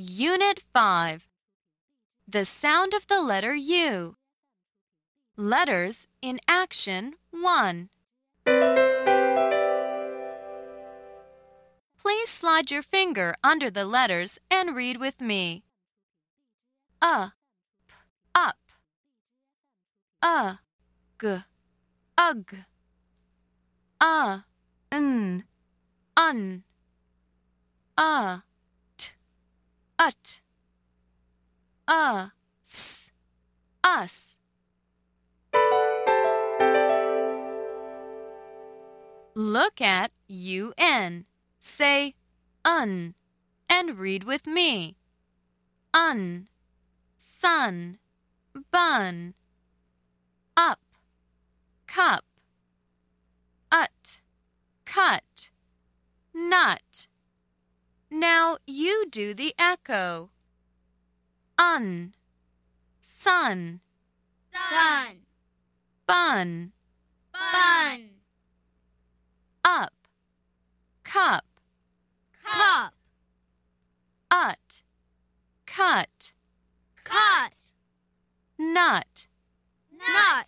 Unit 5 The sound of the letter U. Letters in action 1. Please slide your finger under the letters and read with me. Up, up. G, ug. N, un. A, t, ut. A, s, us. Look at UN. Say un and read with me. Un, sun, bun, up, cup, ut, cut, nut. Now you do the echo. Un, sun, sun, bun, bun, up, cup, cup, ut, cut, cut, nut. nut.